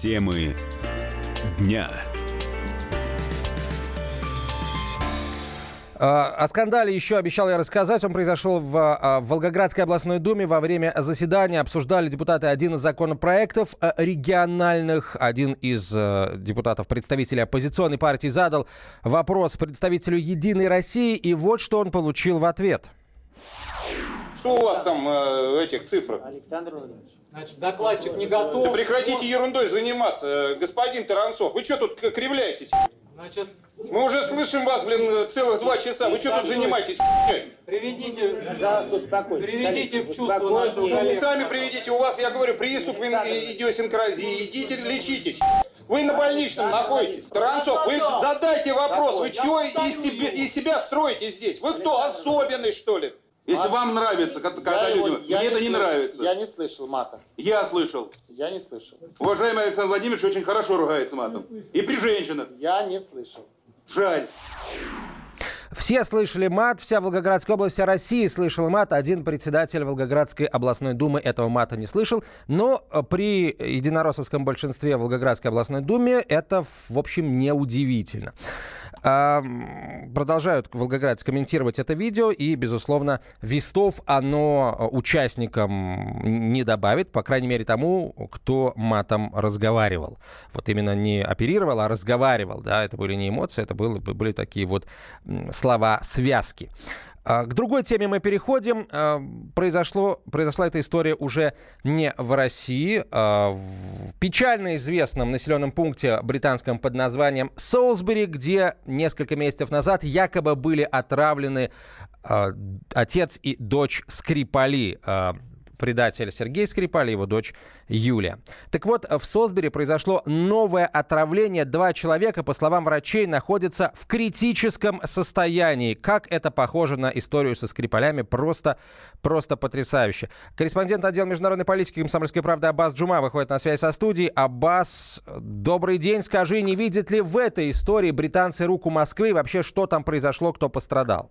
Темы дня. А, о скандале еще обещал я рассказать. Он произошел в, а, в Волгоградской областной думе. Во время заседания обсуждали депутаты один из законопроектов а, региональных. Один из депутатов, представителей оппозиционной партии, задал вопрос представителю «Единой России». И вот что он получил в ответ. Что у вас там э, этих цифр? Александр Владимирович. Значит, докладчик не готов. Да прекратите ерундой заниматься, э, господин Таранцов. Вы что тут кривляетесь? Значит, Мы уже слышим вас, блин, целых два часа. Вы что тут занимаетесь? приведите, успокойтесь. приведите в чувство нашего коллегу. сами приведите, у вас, я говорю, приступ ин- идиосинкразии. Идите лечитесь. Вы на больничном находитесь. Таранцов, вы задайте вопрос. Вы чего из себя, из себя строите здесь? Вы кто, особенный, что ли? Если вам нравится, когда Я его- люди... я Мне это не слыш- нравится. Я не слышал мата. Я слышал. Я не слышал. Уважаемый Александр Владимирович очень хорошо ругается матом. И при женщинах. Я не слышал. Жаль. Все слышали мат, вся Волгоградская область, вся Россия слышала мат. Один председатель Волгоградской областной думы этого мата не слышал. Но э, при единороссовском большинстве в Волгоградской областной думе это, в общем, неудивительно. А, Продолжают волгоградцы комментировать это видео, и, безусловно, вестов оно э, участникам не добавит, по крайней мере, тому, кто матом разговаривал. Вот именно не оперировал, а разговаривал, да, это были не эмоции, это были, были такие вот слова-связки. А, К другой теме мы переходим. А, Произошло, произошла эта история уже не в России. а В печально известном населенном пункте британском под названием Солсбери, где несколько месяцев назад якобы были отравлены отец и дочь Скрипали. Предатель Сергей Скрипаль и его дочь Юлия. Так вот, в Солсбери произошло новое отравление. Два человека, по словам врачей, находятся в критическом состоянии. Как это похоже на историю со Скрипалями, просто, просто потрясающе. Корреспондент отдела международной политики комсомольской правды Аббас Джума выходит на связь со студией. Аббас, добрый день. Скажи, не видят ли в этой истории британцы руку Москвы? Вообще, что там произошло, кто пострадал?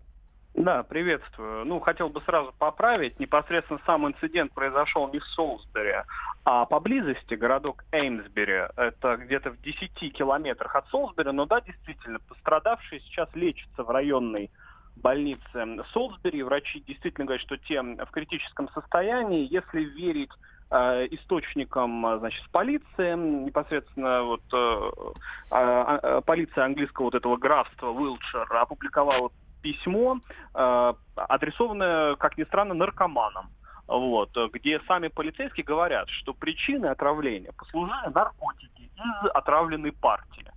Да, приветствую. Ну, хотел бы сразу поправить. Непосредственно сам инцидент произошел не в Солсбери, а поблизости городок Эймсбери. Это где-то в 10 километрах от Солсбери. Но да, действительно, пострадавшие сейчас лечатся в районной больнице Солсбери. Врачи действительно говорят, что те в критическом состоянии. Если верить э, источникам, э, значит, полиции, непосредственно вот э, а- полиция английского вот этого графства Уилтшир опубликовала письмо, э, адресованное, как ни странно, наркоманам. Вот, где сами полицейские говорят, что причиной отравления послужили наркотики из отравленной партии.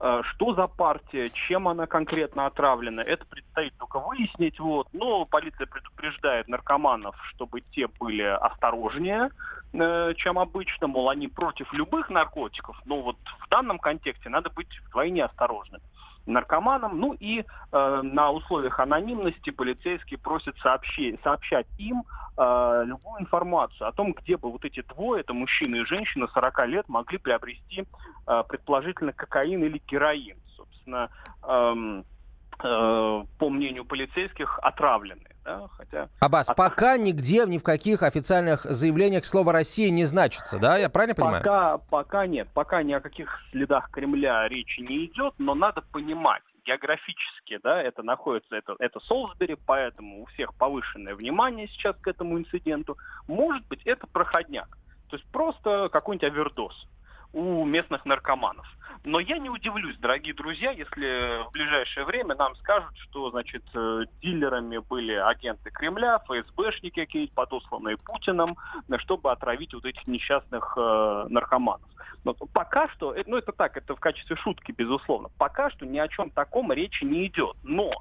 Э, Что за партия, чем она конкретно отравлена, это предстоит только выяснить. Вот. Но полиция предупреждает наркоманов, чтобы те были осторожнее, э, чем обычно. Мол, они против любых наркотиков, но вот в данном контексте надо быть вдвойне осторожным наркоманам. Ну и э, на условиях анонимности полицейские просят сообщи- сообщать им э, любую информацию о том, где бы вот эти двое, это мужчина и женщина 40 лет, могли приобрести э, предположительно кокаин или героин. Собственно, эм, э, по мнению полицейских, отравленные. Да? Хотя Аббас, А- пока нигде, ни в каких официальных заявлениях слово «Россия» не значится, да? Я правильно понимаю? Пока, пока нет, пока ни о каких следах Кремля речи не идет, но надо понимать, географически, да, это находится, это, это Солсбери, поэтому у всех повышенное внимание сейчас к этому инциденту. Может быть, это проходняк, то есть просто какой-нибудь овердоз у местных наркоманов. Но я не удивлюсь, дорогие друзья, если в ближайшее время нам скажут, что, значит, э, дилерами были агенты Кремля, ФСБшники какие-то, подосланные Путиным, чтобы отравить вот этих несчастных э, наркоманов. Но пока что, э, ну это так, это в качестве шутки, безусловно, пока что ни о чем таком речи не идет. Но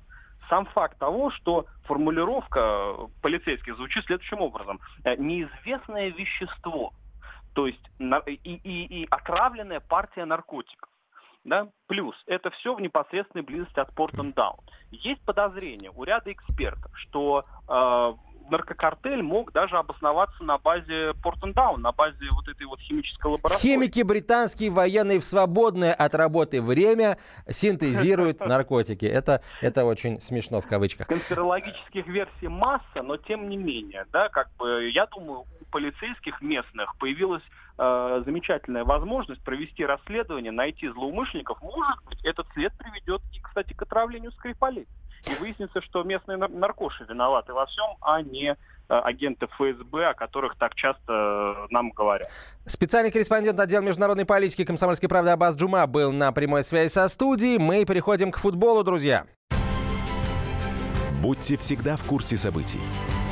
сам факт того, что формулировка полицейских звучит следующим образом. Э, Неизвестное вещество, то есть и, и, и отравленная партия наркотиков. Да? Плюс это все в непосредственной близости от Портендаун. Есть подозрение у ряда экспертов, что э, наркокартель мог даже обосноваться на базе Портендаун, на базе вот этой вот химической лаборатории. Химики британские военные в свободное от работы время синтезируют наркотики. Это, это очень смешно в кавычках. конспирологических версий масса, но тем не менее, да, как бы я думаю, полицейских местных появилась э, замечательная возможность провести расследование, найти злоумышленников. Может быть, этот след приведет и, кстати, к отравлению Скрипалей. И выяснится, что местные нар- наркоши виноваты во всем, а не э, агенты ФСБ, о которых так часто э, нам говорят. Специальный корреспондент отдела международной политики комсомольской правды Абаз Джума был на прямой связи со студией. Мы переходим к футболу, друзья. Будьте всегда в курсе событий.